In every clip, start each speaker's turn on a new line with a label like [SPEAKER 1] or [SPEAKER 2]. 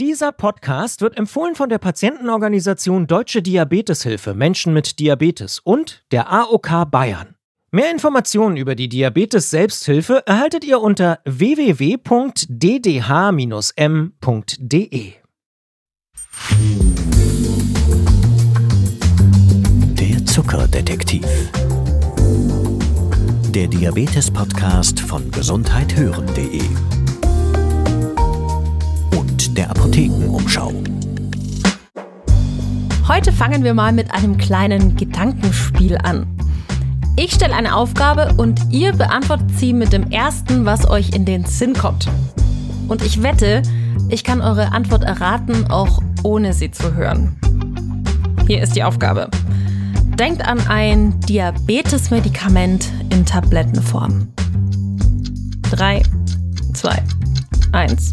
[SPEAKER 1] Dieser Podcast wird empfohlen von der Patientenorganisation Deutsche Diabeteshilfe Menschen mit Diabetes und der AOK Bayern. Mehr Informationen über die Diabetes Selbsthilfe erhaltet ihr unter www.ddh-m.de.
[SPEAKER 2] Der Zuckerdetektiv. Der Diabetes-Podcast von gesundheithören.de und der Apothekenumschau.
[SPEAKER 3] Heute fangen wir mal mit einem kleinen Gedankenspiel an. Ich stelle eine Aufgabe und ihr beantwortet sie mit dem ersten, was euch in den Sinn kommt. Und ich wette, ich kann eure Antwort erraten, auch ohne sie zu hören. Hier ist die Aufgabe. Denkt an ein Diabetesmedikament in Tablettenform. 3, 2, 1.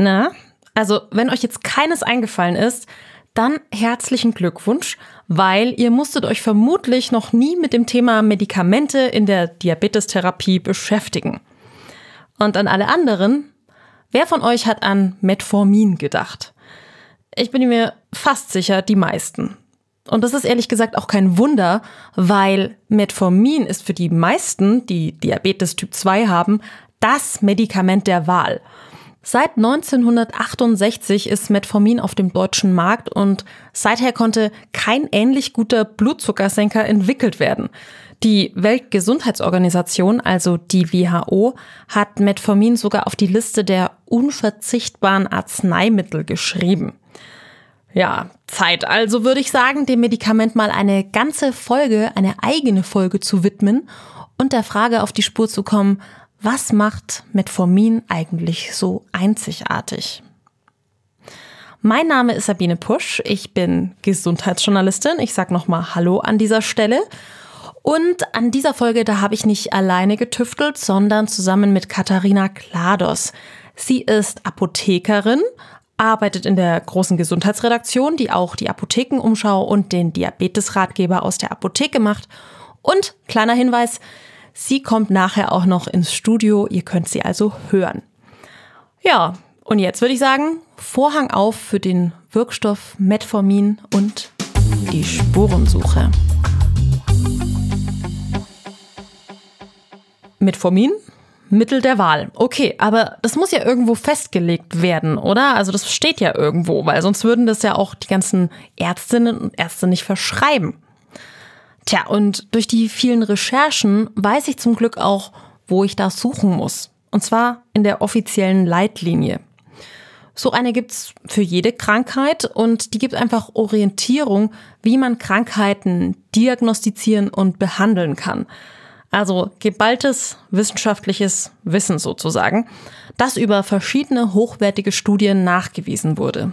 [SPEAKER 3] Na, also wenn euch jetzt keines eingefallen ist, dann herzlichen Glückwunsch, weil ihr musstet euch vermutlich noch nie mit dem Thema Medikamente in der Diabetestherapie beschäftigen. Und an alle anderen, wer von euch hat an Metformin gedacht? Ich bin mir fast sicher, die meisten. Und das ist ehrlich gesagt auch kein Wunder, weil Metformin ist für die meisten, die Diabetes Typ 2 haben, das Medikament der Wahl. Seit 1968 ist Metformin auf dem deutschen Markt und seither konnte kein ähnlich guter Blutzuckersenker entwickelt werden. Die Weltgesundheitsorganisation, also die WHO, hat Metformin sogar auf die Liste der unverzichtbaren Arzneimittel geschrieben. Ja, Zeit also würde ich sagen, dem Medikament mal eine ganze Folge, eine eigene Folge zu widmen und der Frage auf die Spur zu kommen, was macht Metformin eigentlich so einzigartig? Mein Name ist Sabine Pusch. Ich bin Gesundheitsjournalistin. Ich sage nochmal Hallo an dieser Stelle. Und an dieser Folge, da habe ich nicht alleine getüftelt, sondern zusammen mit Katharina Klados. Sie ist Apothekerin, arbeitet in der großen Gesundheitsredaktion, die auch die Apothekenumschau und den Diabetesratgeber aus der Apotheke macht. Und kleiner Hinweis, Sie kommt nachher auch noch ins Studio, ihr könnt sie also hören. Ja, und jetzt würde ich sagen, Vorhang auf für den Wirkstoff Metformin und die Spurensuche. Metformin, Mittel der Wahl. Okay, aber das muss ja irgendwo festgelegt werden, oder? Also das steht ja irgendwo, weil sonst würden das ja auch die ganzen Ärztinnen und Ärzte nicht verschreiben. Tja, und durch die vielen Recherchen weiß ich zum Glück auch, wo ich das suchen muss. Und zwar in der offiziellen Leitlinie. So eine gibt's für jede Krankheit und die gibt einfach Orientierung, wie man Krankheiten diagnostizieren und behandeln kann. Also geballtes wissenschaftliches Wissen sozusagen, das über verschiedene hochwertige Studien nachgewiesen wurde.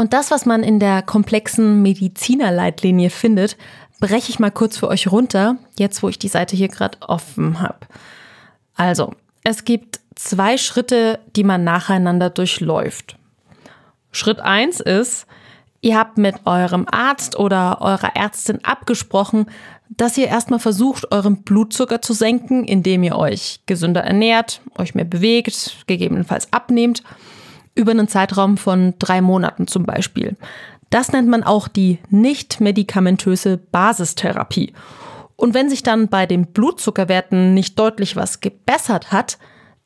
[SPEAKER 3] Und das, was man in der komplexen Medizinerleitlinie findet, breche ich mal kurz für euch runter, jetzt wo ich die Seite hier gerade offen habe. Also, es gibt zwei Schritte, die man nacheinander durchläuft. Schritt eins ist, ihr habt mit eurem Arzt oder eurer Ärztin abgesprochen, dass ihr erstmal versucht, euren Blutzucker zu senken, indem ihr euch gesünder ernährt, euch mehr bewegt, gegebenenfalls abnehmt, über einen Zeitraum von drei Monaten zum Beispiel. Das nennt man auch die nicht medikamentöse Basistherapie. Und wenn sich dann bei den Blutzuckerwerten nicht deutlich was gebessert hat,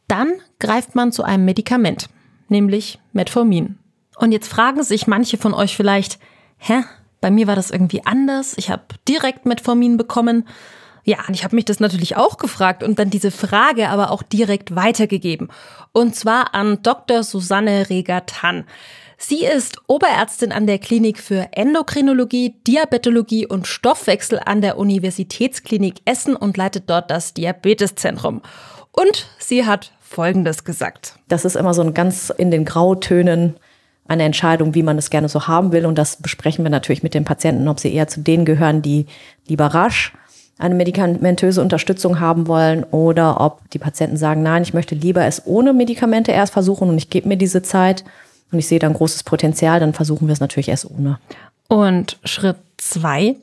[SPEAKER 3] dann greift man zu einem Medikament, nämlich Metformin. Und jetzt fragen sich manche von euch vielleicht, hä, bei mir war das irgendwie anders, ich habe direkt Metformin bekommen. Ja, und ich habe mich das natürlich auch gefragt und dann diese Frage aber auch direkt weitergegeben. Und zwar an Dr. Susanne Reger-Tann. Sie ist Oberärztin an der Klinik für Endokrinologie, Diabetologie und Stoffwechsel an der Universitätsklinik Essen und leitet dort das Diabeteszentrum. Und sie hat Folgendes gesagt.
[SPEAKER 4] Das ist immer so ein ganz in den Grautönen eine Entscheidung, wie man es gerne so haben will. Und das besprechen wir natürlich mit den Patienten, ob sie eher zu denen gehören, die lieber rasch eine medikamentöse Unterstützung haben wollen oder ob die Patienten sagen, nein, ich möchte lieber es ohne Medikamente erst versuchen und ich gebe mir diese Zeit und ich sehe da ein großes Potenzial, dann versuchen wir es natürlich erst ohne.
[SPEAKER 3] Und Schritt zwei,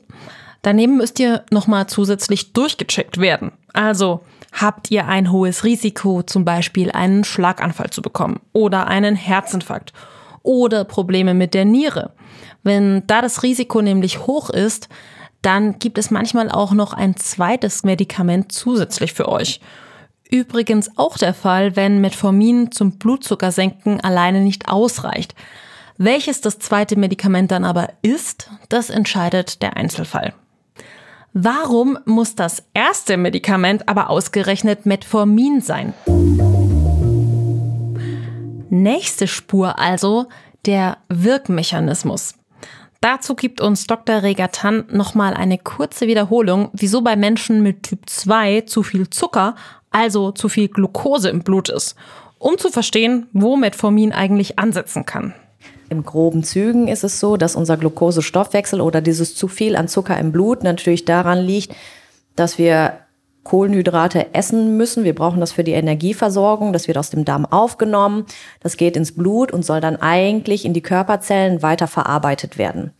[SPEAKER 3] daneben müsst ihr nochmal zusätzlich durchgecheckt werden. Also Habt ihr ein hohes Risiko, zum Beispiel einen Schlaganfall zu bekommen oder einen Herzinfarkt oder Probleme mit der Niere? Wenn da das Risiko nämlich hoch ist, dann gibt es manchmal auch noch ein zweites Medikament zusätzlich für euch. Übrigens auch der Fall, wenn Metformin zum Blutzuckersenken alleine nicht ausreicht. Welches das zweite Medikament dann aber ist, das entscheidet der Einzelfall. Warum muss das erste Medikament aber ausgerechnet Metformin sein? Nächste Spur also der Wirkmechanismus. Dazu gibt uns Dr. Regatan nochmal eine kurze Wiederholung, wieso bei Menschen mit Typ 2 zu viel Zucker, also zu viel Glucose im Blut ist, um zu verstehen, wo Metformin eigentlich ansetzen kann.
[SPEAKER 4] Im groben Zügen ist es so, dass unser Glukosestoffwechsel oder dieses zu viel an Zucker im Blut natürlich daran liegt, dass wir Kohlenhydrate essen müssen. Wir brauchen das für die Energieversorgung. Das wird aus dem Darm aufgenommen. Das geht ins Blut und soll dann eigentlich in die Körperzellen weiter verarbeitet werden.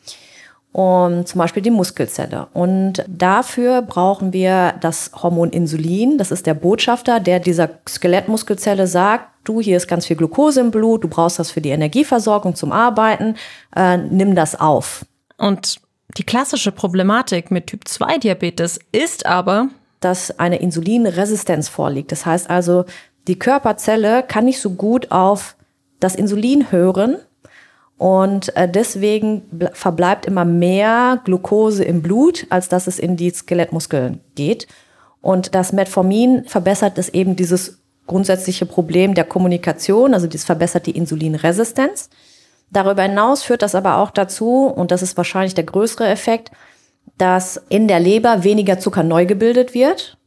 [SPEAKER 4] Und zum Beispiel die Muskelzelle. Und dafür brauchen wir das Hormon Insulin. Das ist der Botschafter, der dieser Skelettmuskelzelle sagt, du, hier ist ganz viel Glucose im Blut, du brauchst das für die Energieversorgung zum Arbeiten, äh, nimm das auf.
[SPEAKER 3] Und die klassische Problematik mit Typ 2 Diabetes ist aber,
[SPEAKER 4] dass eine Insulinresistenz vorliegt. Das heißt also, die Körperzelle kann nicht so gut auf das Insulin hören und äh, deswegen verbleibt immer mehr Glucose im Blut, als dass es in die Skelettmuskeln geht. Und das Metformin verbessert es eben dieses grundsätzliche Problem der Kommunikation, also das verbessert die Insulinresistenz. Darüber hinaus führt das aber auch dazu, und das ist wahrscheinlich der größere Effekt, dass in der Leber weniger Zucker neu gebildet wird.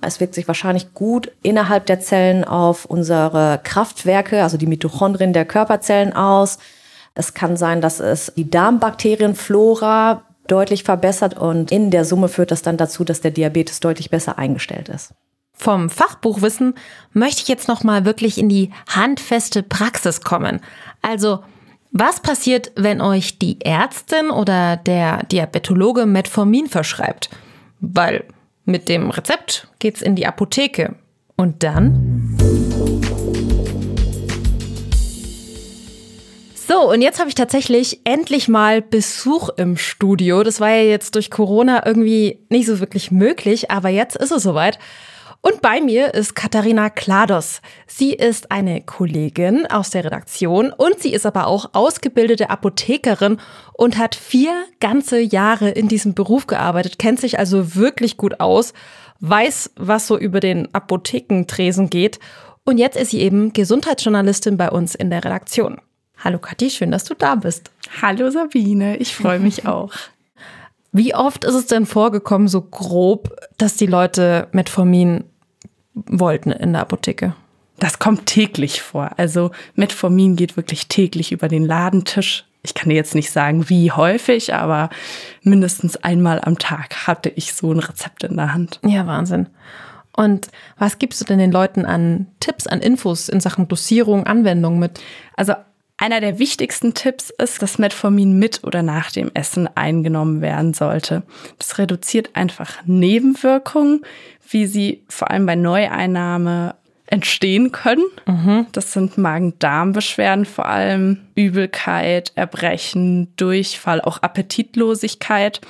[SPEAKER 4] Es wirkt sich wahrscheinlich gut innerhalb der Zellen auf unsere Kraftwerke, also die Mitochondrien der Körperzellen aus. Es kann sein, dass es die Darmbakterienflora deutlich verbessert und in der Summe führt das dann dazu, dass der Diabetes deutlich besser eingestellt ist.
[SPEAKER 3] Vom Fachbuchwissen möchte ich jetzt noch mal wirklich in die handfeste Praxis kommen. Also was passiert, wenn euch die Ärztin oder der Diabetologe Metformin verschreibt? Weil mit dem Rezept geht's in die Apotheke. Und dann? So, und jetzt habe ich tatsächlich endlich mal Besuch im Studio. Das war ja jetzt durch Corona irgendwie nicht so wirklich möglich, aber jetzt ist es soweit. Und bei mir ist Katharina Klados. Sie ist eine Kollegin aus der Redaktion und sie ist aber auch ausgebildete Apothekerin und hat vier ganze Jahre in diesem Beruf gearbeitet, kennt sich also wirklich gut aus, weiß, was so über den Apothekentresen geht. Und jetzt ist sie eben Gesundheitsjournalistin bei uns in der Redaktion. Hallo Kathi, schön, dass du da bist.
[SPEAKER 5] Hallo Sabine, ich freue mich auch.
[SPEAKER 3] Wie oft ist es denn vorgekommen, so grob, dass die Leute Metformin wollten in der Apotheke?
[SPEAKER 5] Das kommt täglich vor. Also Metformin geht wirklich täglich über den Ladentisch. Ich kann dir jetzt nicht sagen, wie häufig, aber mindestens einmal am Tag hatte ich so ein Rezept in der Hand.
[SPEAKER 3] Ja, Wahnsinn. Und was gibst du denn den Leuten an Tipps, an Infos in Sachen Dosierung, Anwendung mit?
[SPEAKER 5] Also einer der wichtigsten Tipps ist, dass Metformin mit oder nach dem Essen eingenommen werden sollte. Das reduziert einfach Nebenwirkungen, wie sie vor allem bei Neueinnahme entstehen können. Mhm. Das sind Magen-Darm-Beschwerden, vor allem Übelkeit, Erbrechen, Durchfall, auch Appetitlosigkeit.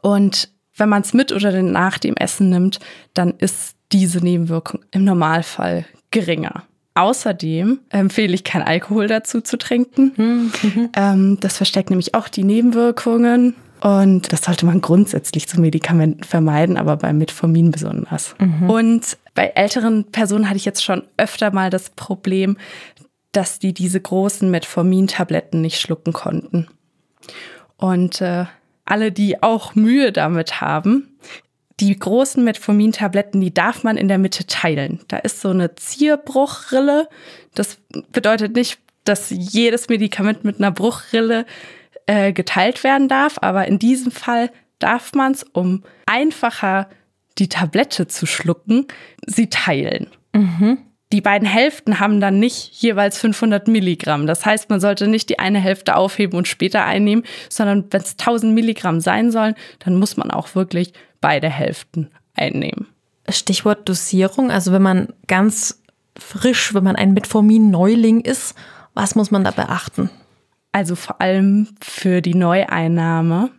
[SPEAKER 5] Und wenn man es mit oder nach dem Essen nimmt, dann ist diese Nebenwirkung im Normalfall geringer. Außerdem empfehle ich kein Alkohol dazu zu trinken. Mhm. Ähm, das versteckt nämlich auch die Nebenwirkungen. Und das sollte man grundsätzlich zu Medikamenten vermeiden, aber bei Metformin besonders. Mhm. Und bei älteren Personen hatte ich jetzt schon öfter mal das Problem, dass die diese großen Metformin-Tabletten nicht schlucken konnten. Und äh, alle, die auch Mühe damit haben, die großen Metformin-Tabletten, die darf man in der Mitte teilen. Da ist so eine Zierbruchrille. Das bedeutet nicht, dass jedes Medikament mit einer Bruchrille äh, geteilt werden darf, aber in diesem Fall darf man es, um einfacher die Tablette zu schlucken, sie teilen. Mhm. Die beiden Hälften haben dann nicht jeweils 500 Milligramm. Das heißt, man sollte nicht die eine Hälfte aufheben und später einnehmen, sondern wenn es 1000 Milligramm sein sollen, dann muss man auch wirklich beide Hälften einnehmen.
[SPEAKER 3] Stichwort Dosierung, also wenn man ganz frisch, wenn man ein Metformin-Neuling ist, was muss man da beachten?
[SPEAKER 5] Also vor allem für die Neueinnahme.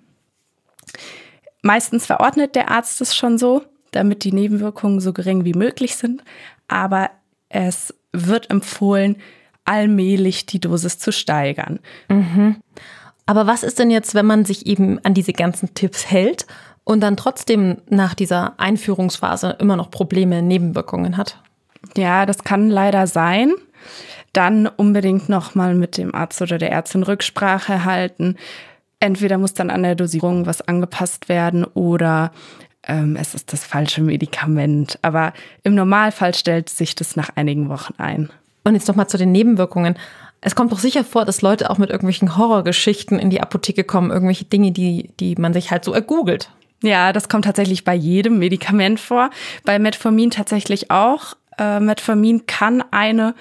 [SPEAKER 5] Meistens verordnet der Arzt es schon so, damit die Nebenwirkungen so gering wie möglich sind. Aber es wird empfohlen, allmählich die Dosis zu steigern.
[SPEAKER 3] Mhm. Aber was ist denn jetzt, wenn man sich eben an diese ganzen Tipps hält und dann trotzdem nach dieser Einführungsphase immer noch Probleme, Nebenwirkungen hat?
[SPEAKER 5] Ja, das kann leider sein. Dann unbedingt nochmal mit dem Arzt oder der Ärztin Rücksprache halten. Entweder muss dann an der Dosierung was angepasst werden oder ähm, es ist das falsche Medikament. Aber im Normalfall stellt sich das nach einigen Wochen ein.
[SPEAKER 3] Und jetzt nochmal zu den Nebenwirkungen. Es kommt doch sicher vor, dass Leute auch mit irgendwelchen Horrorgeschichten in die Apotheke kommen, irgendwelche Dinge, die, die man sich halt so ergoogelt.
[SPEAKER 5] Ja, das kommt tatsächlich bei jedem Medikament vor. Bei Metformin tatsächlich auch. Äh, Metformin kann eine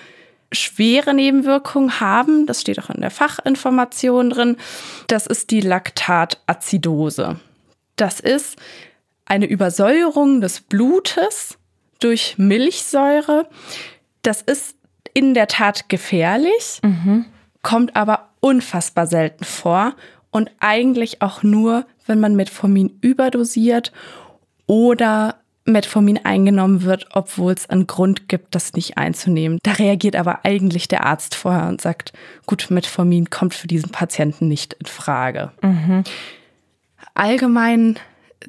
[SPEAKER 5] schwere Nebenwirkung haben. Das steht auch in der Fachinformation drin. Das ist die Laktatazidose. Das ist eine Übersäuerung des Blutes durch Milchsäure. Das ist in der Tat gefährlich, mhm. kommt aber unfassbar selten vor und eigentlich auch nur, wenn man Metformin überdosiert oder Metformin eingenommen wird, obwohl es einen Grund gibt, das nicht einzunehmen. Da reagiert aber eigentlich der Arzt vorher und sagt, gut, Metformin kommt für diesen Patienten nicht in Frage. Mhm. Allgemein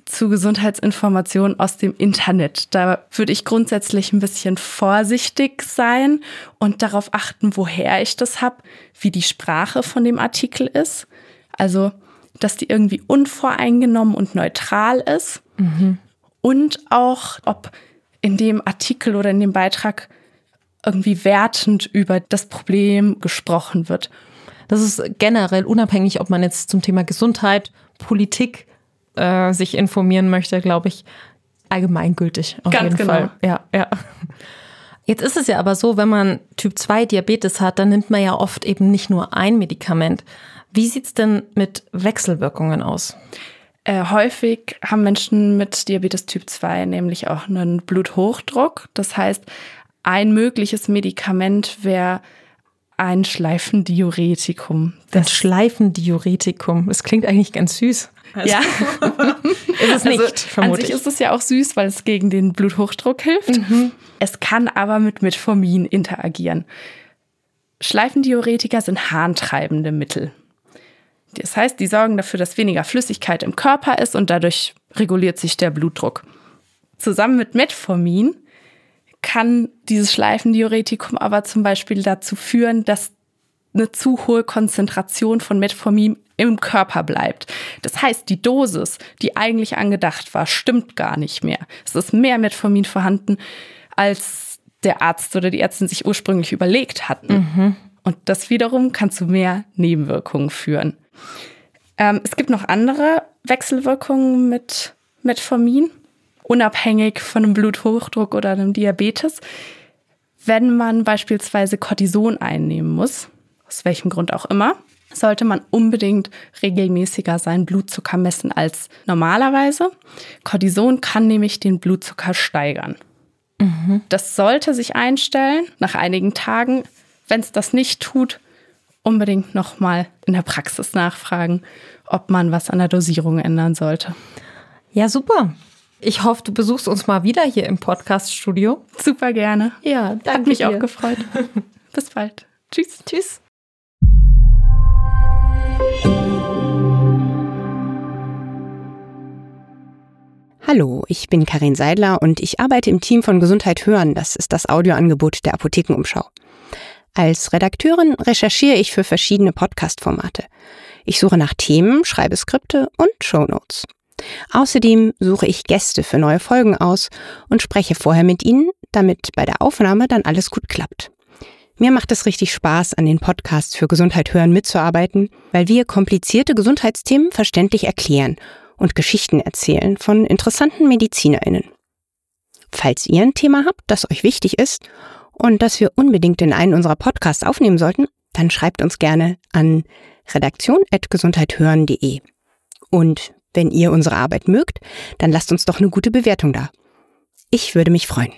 [SPEAKER 5] zu Gesundheitsinformationen aus dem Internet. Da würde ich grundsätzlich ein bisschen vorsichtig sein und darauf achten, woher ich das habe, wie die Sprache von dem Artikel ist. Also, dass die irgendwie unvoreingenommen und neutral ist. Mhm. Und auch, ob in dem Artikel oder in dem Beitrag irgendwie wertend über das Problem gesprochen wird.
[SPEAKER 3] Das ist generell unabhängig, ob man jetzt zum Thema Gesundheit, Politik äh, sich informieren möchte, glaube ich, allgemeingültig. Auf
[SPEAKER 5] Ganz
[SPEAKER 3] jeden
[SPEAKER 5] genau.
[SPEAKER 3] Fall. Ja, ja. Jetzt ist es ja aber so, wenn man Typ 2 Diabetes hat, dann nimmt man ja oft eben nicht nur ein Medikament. Wie sieht es denn mit Wechselwirkungen aus?
[SPEAKER 5] Äh, häufig haben Menschen mit Diabetes Typ 2 nämlich auch einen Bluthochdruck. Das heißt, ein mögliches Medikament wäre ein Schleifendiuretikum.
[SPEAKER 3] Das ein Schleifendiuretikum. Das klingt eigentlich ganz süß.
[SPEAKER 5] Also, ja.
[SPEAKER 3] ist es nicht, also,
[SPEAKER 5] vermutlich. An sich ist es ja auch süß, weil es gegen den Bluthochdruck hilft. Mhm. Es kann aber mit Metformin interagieren. Schleifendiuretika sind harntreibende Mittel. Das heißt, die sorgen dafür, dass weniger Flüssigkeit im Körper ist und dadurch reguliert sich der Blutdruck. Zusammen mit Metformin kann dieses Schleifendiuretikum aber zum Beispiel dazu führen, dass eine zu hohe Konzentration von Metformin im Körper bleibt. Das heißt, die Dosis, die eigentlich angedacht war, stimmt gar nicht mehr. Es ist mehr Metformin vorhanden, als der Arzt oder die Ärztin sich ursprünglich überlegt hatten. Mhm. Und das wiederum kann zu mehr Nebenwirkungen führen. Ähm, es gibt noch andere Wechselwirkungen mit Metformin, unabhängig von einem Bluthochdruck oder einem Diabetes. Wenn man beispielsweise Cortison einnehmen muss, aus welchem Grund auch immer, sollte man unbedingt regelmäßiger seinen Blutzucker messen als normalerweise. Cortison kann nämlich den Blutzucker steigern. Mhm. Das sollte sich einstellen nach einigen Tagen. Wenn es das nicht tut, unbedingt nochmal in der Praxis nachfragen, ob man was an der Dosierung ändern sollte.
[SPEAKER 3] Ja, super. Ich hoffe, du besuchst uns mal wieder hier im Podcast-Studio.
[SPEAKER 5] Super gerne.
[SPEAKER 3] Ja, danke
[SPEAKER 5] Hat mich
[SPEAKER 3] dir.
[SPEAKER 5] auch gefreut. Bis bald. Tschüss.
[SPEAKER 3] Tschüss.
[SPEAKER 6] Hallo, ich bin Karin Seidler und ich arbeite im Team von Gesundheit hören. Das ist das Audioangebot der Apothekenumschau. Als Redakteurin recherchiere ich für verschiedene Podcast-Formate. Ich suche nach Themen, schreibe Skripte und Shownotes. Außerdem suche ich Gäste für neue Folgen aus und spreche vorher mit ihnen, damit bei der Aufnahme dann alles gut klappt. Mir macht es richtig Spaß, an den Podcasts für Gesundheit hören mitzuarbeiten, weil wir komplizierte Gesundheitsthemen verständlich erklären und Geschichten erzählen von interessanten MedizinerInnen. Falls ihr ein Thema habt, das euch wichtig ist und das wir unbedingt in einen unserer Podcasts aufnehmen sollten, dann schreibt uns gerne an redaktion.gesundheithören.de. Und wenn ihr unsere Arbeit mögt, dann lasst uns doch eine gute Bewertung da. Ich würde mich freuen.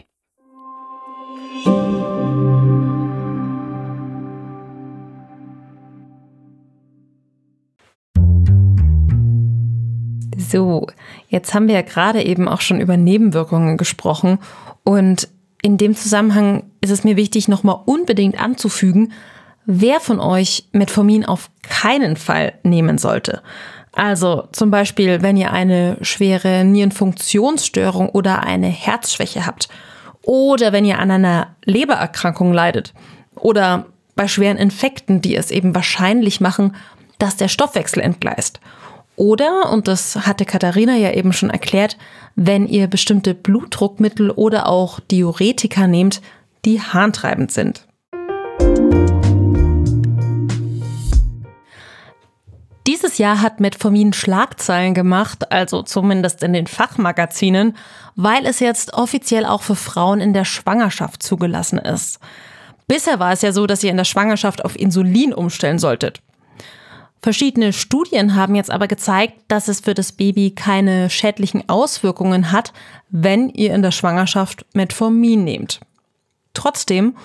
[SPEAKER 3] So, jetzt haben wir ja gerade eben auch schon über Nebenwirkungen gesprochen und in dem Zusammenhang ist es mir wichtig, nochmal unbedingt anzufügen, wer von euch Metformin auf keinen Fall nehmen sollte. Also zum Beispiel, wenn ihr eine schwere Nierenfunktionsstörung oder eine Herzschwäche habt oder wenn ihr an einer Lebererkrankung leidet oder bei schweren Infekten, die es eben wahrscheinlich machen, dass der Stoffwechsel entgleist. Oder, und das hatte Katharina ja eben schon erklärt, wenn ihr bestimmte Blutdruckmittel oder auch Diuretika nehmt, die harntreibend sind. Dieses Jahr hat Metformin Schlagzeilen gemacht, also zumindest in den Fachmagazinen, weil es jetzt offiziell auch für Frauen in der Schwangerschaft zugelassen ist. Bisher war es ja so, dass ihr in der Schwangerschaft auf Insulin umstellen solltet. Verschiedene Studien haben jetzt aber gezeigt, dass es für das Baby keine schädlichen Auswirkungen hat, wenn ihr in der Schwangerschaft Metformin nehmt. Trotzdem,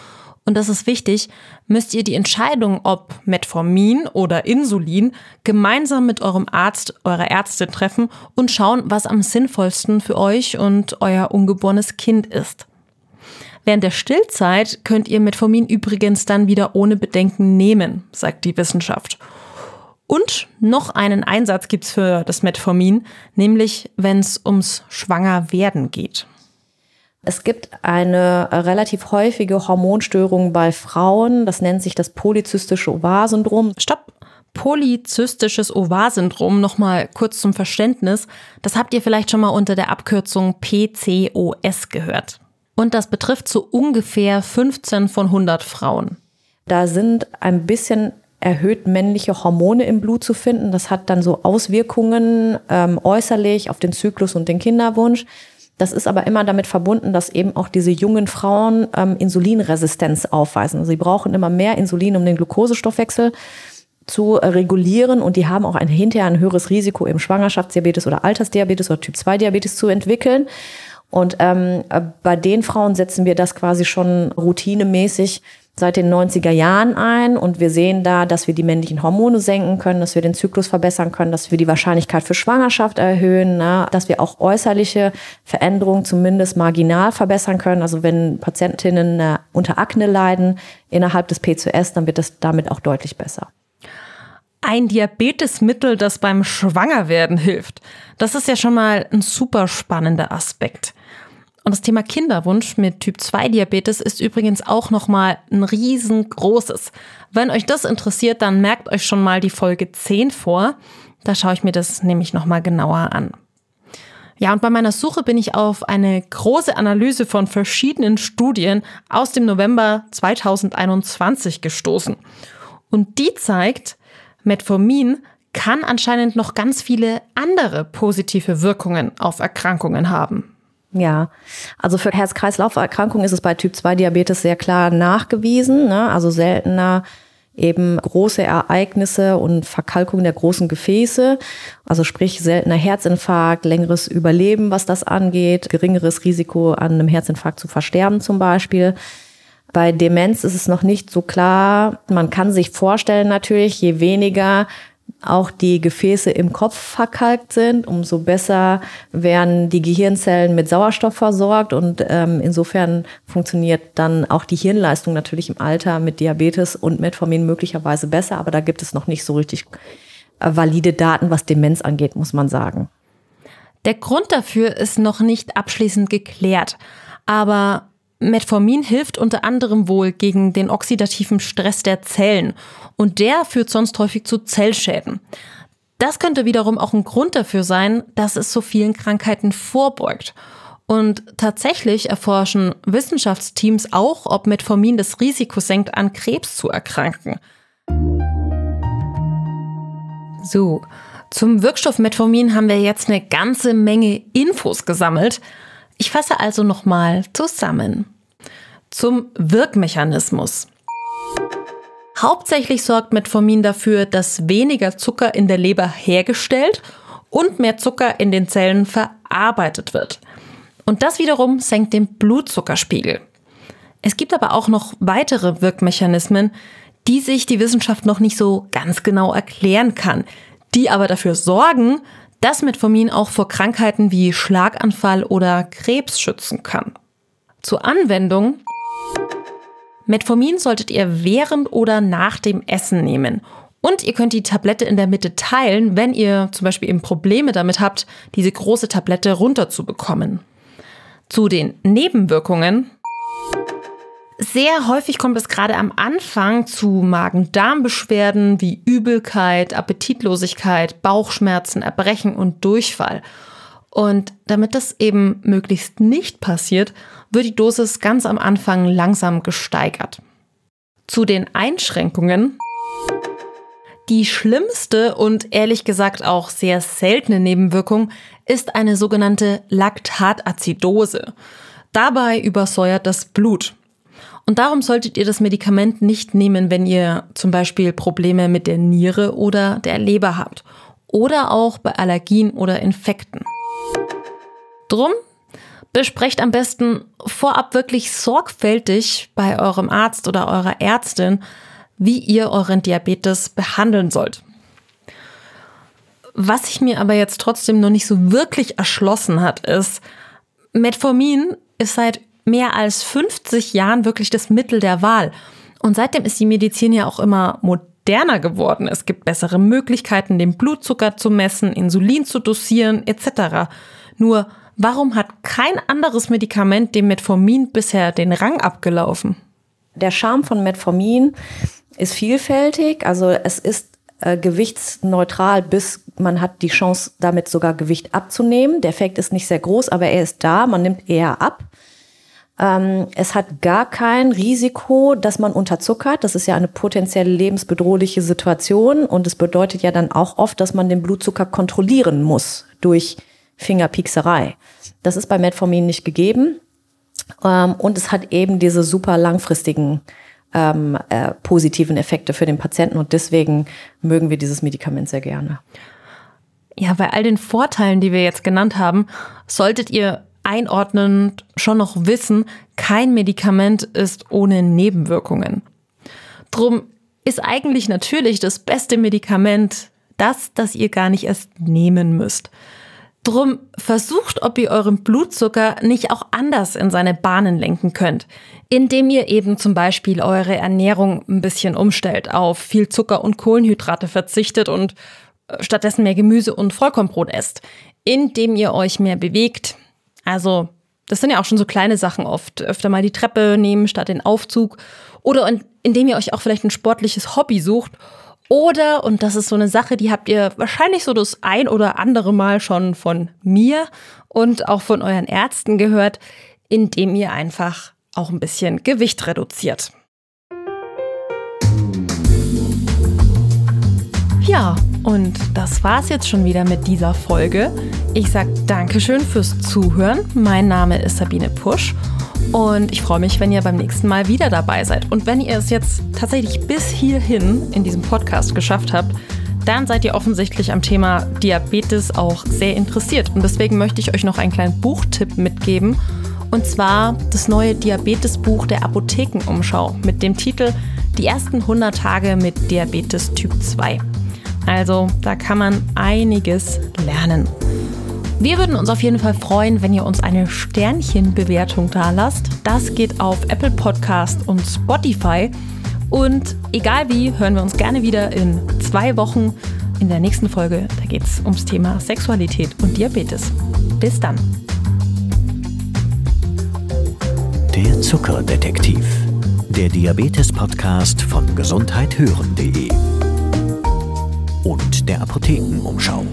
[SPEAKER 3] und das ist wichtig, müsst ihr die Entscheidung, ob Metformin oder Insulin, gemeinsam mit eurem Arzt, eurer Ärztin treffen und schauen, was am sinnvollsten für euch und euer ungeborenes Kind ist. Während der Stillzeit könnt ihr Metformin übrigens dann wieder ohne Bedenken nehmen, sagt die Wissenschaft. Und noch einen Einsatz gibt's für das Metformin, nämlich wenn es ums Schwangerwerden geht.
[SPEAKER 4] Es gibt eine relativ häufige Hormonstörung bei Frauen, das nennt sich das polyzystische Ovar-Syndrom.
[SPEAKER 3] Stopp! Polyzystisches Ovar-Syndrom, nochmal kurz zum Verständnis, das habt ihr vielleicht schon mal unter der Abkürzung PCOS gehört. Und das betrifft so ungefähr 15 von 100 Frauen.
[SPEAKER 4] Da sind ein bisschen erhöht männliche Hormone im Blut zu finden. Das hat dann so Auswirkungen ähm, äußerlich auf den Zyklus und den Kinderwunsch. Das ist aber immer damit verbunden, dass eben auch diese jungen Frauen ähm, Insulinresistenz aufweisen. Sie brauchen immer mehr Insulin, um den Glukosestoffwechsel zu äh, regulieren und die haben auch ein hinterher ein höheres Risiko, eben Schwangerschaftsdiabetes oder Altersdiabetes oder Typ-2-Diabetes zu entwickeln. Und ähm, äh, bei den Frauen setzen wir das quasi schon routinemäßig seit den 90er Jahren ein und wir sehen da, dass wir die männlichen Hormone senken können, dass wir den Zyklus verbessern können, dass wir die Wahrscheinlichkeit für Schwangerschaft erhöhen, ne? dass wir auch äußerliche Veränderungen zumindest marginal verbessern können. Also wenn Patientinnen äh, unter Akne leiden innerhalb des PCOS, dann wird es damit auch deutlich besser.
[SPEAKER 3] Ein Diabetesmittel, das beim Schwangerwerden hilft. Das ist ja schon mal ein super spannender Aspekt. Und das Thema Kinderwunsch mit Typ 2 Diabetes ist übrigens auch nochmal ein riesengroßes. Wenn euch das interessiert, dann merkt euch schon mal die Folge 10 vor. Da schaue ich mir das nämlich nochmal genauer an. Ja, und bei meiner Suche bin ich auf eine große Analyse von verschiedenen Studien aus dem November 2021 gestoßen. Und die zeigt, Metformin kann anscheinend noch ganz viele andere positive Wirkungen auf Erkrankungen haben.
[SPEAKER 4] Ja, also für Herz-Kreislauf-Erkrankungen ist es bei Typ-2-Diabetes sehr klar nachgewiesen. Ne? Also seltener eben große Ereignisse und Verkalkung der großen Gefäße, also sprich seltener Herzinfarkt, längeres Überleben, was das angeht, geringeres Risiko an einem Herzinfarkt zu versterben zum Beispiel. Bei Demenz ist es noch nicht so klar. Man kann sich vorstellen natürlich, je weniger auch die Gefäße im Kopf verkalkt sind, umso besser werden die Gehirnzellen mit Sauerstoff versorgt und ähm, insofern funktioniert dann auch die Hirnleistung natürlich im Alter mit Diabetes und Metformin möglicherweise besser, aber da gibt es noch nicht so richtig äh, valide Daten, was Demenz angeht, muss man sagen.
[SPEAKER 3] Der Grund dafür ist noch nicht abschließend geklärt, aber Metformin hilft unter anderem wohl gegen den oxidativen Stress der Zellen und der führt sonst häufig zu Zellschäden. Das könnte wiederum auch ein Grund dafür sein, dass es so vielen Krankheiten vorbeugt. Und tatsächlich erforschen Wissenschaftsteams auch, ob Metformin das Risiko senkt, an Krebs zu erkranken. So, zum Wirkstoff Metformin haben wir jetzt eine ganze Menge Infos gesammelt. Ich fasse also nochmal zusammen. Zum Wirkmechanismus. Hauptsächlich sorgt Metformin dafür, dass weniger Zucker in der Leber hergestellt und mehr Zucker in den Zellen verarbeitet wird. Und das wiederum senkt den Blutzuckerspiegel. Es gibt aber auch noch weitere Wirkmechanismen, die sich die Wissenschaft noch nicht so ganz genau erklären kann, die aber dafür sorgen, dass Metformin auch vor Krankheiten wie Schlaganfall oder Krebs schützen kann. Zur Anwendung. Metformin solltet ihr während oder nach dem Essen nehmen. Und ihr könnt die Tablette in der Mitte teilen, wenn ihr zum Beispiel eben Probleme damit habt, diese große Tablette runterzubekommen. Zu den Nebenwirkungen. Sehr häufig kommt es gerade am Anfang zu Magen-Darm-Beschwerden wie Übelkeit, Appetitlosigkeit, Bauchschmerzen, Erbrechen und Durchfall. Und damit das eben möglichst nicht passiert, wird die Dosis ganz am Anfang langsam gesteigert. Zu den Einschränkungen. Die schlimmste und ehrlich gesagt auch sehr seltene Nebenwirkung ist eine sogenannte Laktatazidose. Dabei übersäuert das Blut. Und darum solltet ihr das Medikament nicht nehmen, wenn ihr zum Beispiel Probleme mit der Niere oder der Leber habt. Oder auch bei Allergien oder Infekten. Drum besprecht am besten vorab wirklich sorgfältig bei eurem Arzt oder eurer Ärztin, wie ihr euren Diabetes behandeln sollt. Was sich mir aber jetzt trotzdem noch nicht so wirklich erschlossen hat, ist, Metformin ist seit mehr als 50 Jahren wirklich das Mittel der Wahl. Und seitdem ist die Medizin ja auch immer moderner geworden. Es gibt bessere Möglichkeiten, den Blutzucker zu messen, Insulin zu dosieren etc. Nur warum hat kein anderes Medikament dem Metformin bisher den Rang abgelaufen?
[SPEAKER 4] Der Charme von Metformin ist vielfältig. Also es ist äh, gewichtsneutral, bis man hat die Chance, damit sogar Gewicht abzunehmen. Der Effekt ist nicht sehr groß, aber er ist da. Man nimmt eher ab. Ähm, es hat gar kein Risiko, dass man unterzuckert. Das ist ja eine potenziell lebensbedrohliche Situation und es bedeutet ja dann auch oft, dass man den Blutzucker kontrollieren muss durch Fingerpiekserei. Das ist bei Metformin nicht gegeben ähm, und es hat eben diese super langfristigen ähm, äh, positiven Effekte für den Patienten und deswegen mögen wir dieses Medikament sehr gerne.
[SPEAKER 3] Ja, bei all den Vorteilen, die wir jetzt genannt haben, solltet ihr einordnend schon noch wissen, kein Medikament ist ohne Nebenwirkungen. Drum ist eigentlich natürlich das beste Medikament das, das ihr gar nicht erst nehmen müsst. Drum versucht, ob ihr euren Blutzucker nicht auch anders in seine Bahnen lenken könnt, indem ihr eben zum Beispiel eure Ernährung ein bisschen umstellt, auf viel Zucker und Kohlenhydrate verzichtet und äh, stattdessen mehr Gemüse und Vollkornbrot esst, indem ihr euch mehr bewegt, also, das sind ja auch schon so kleine Sachen oft. Öfter mal die Treppe nehmen statt den Aufzug. Oder indem ihr euch auch vielleicht ein sportliches Hobby sucht. Oder, und das ist so eine Sache, die habt ihr wahrscheinlich so das ein oder andere Mal schon von mir und auch von euren Ärzten gehört, indem ihr einfach auch ein bisschen Gewicht reduziert. Ja, und das war's jetzt schon wieder mit dieser Folge. Ich sag Dankeschön fürs Zuhören. Mein Name ist Sabine Pusch und ich freue mich, wenn ihr beim nächsten Mal wieder dabei seid. Und wenn ihr es jetzt tatsächlich bis hierhin in diesem Podcast geschafft habt, dann seid ihr offensichtlich am Thema Diabetes auch sehr interessiert. Und deswegen möchte ich euch noch einen kleinen Buchtipp mitgeben. Und zwar das neue Diabetesbuch der Apothekenumschau mit dem Titel Die ersten 100 Tage mit Diabetes Typ 2. Also da kann man einiges lernen. Wir würden uns auf jeden Fall freuen, wenn ihr uns eine Sternchenbewertung da lasst. Das geht auf Apple Podcast und Spotify. Und egal wie, hören wir uns gerne wieder in zwei Wochen in der nächsten Folge. Da geht es ums Thema Sexualität und Diabetes. Bis dann.
[SPEAKER 2] Der Zuckerdetektiv. Der Diabetes-Podcast von gesundheithören.de der Apothekenumschau.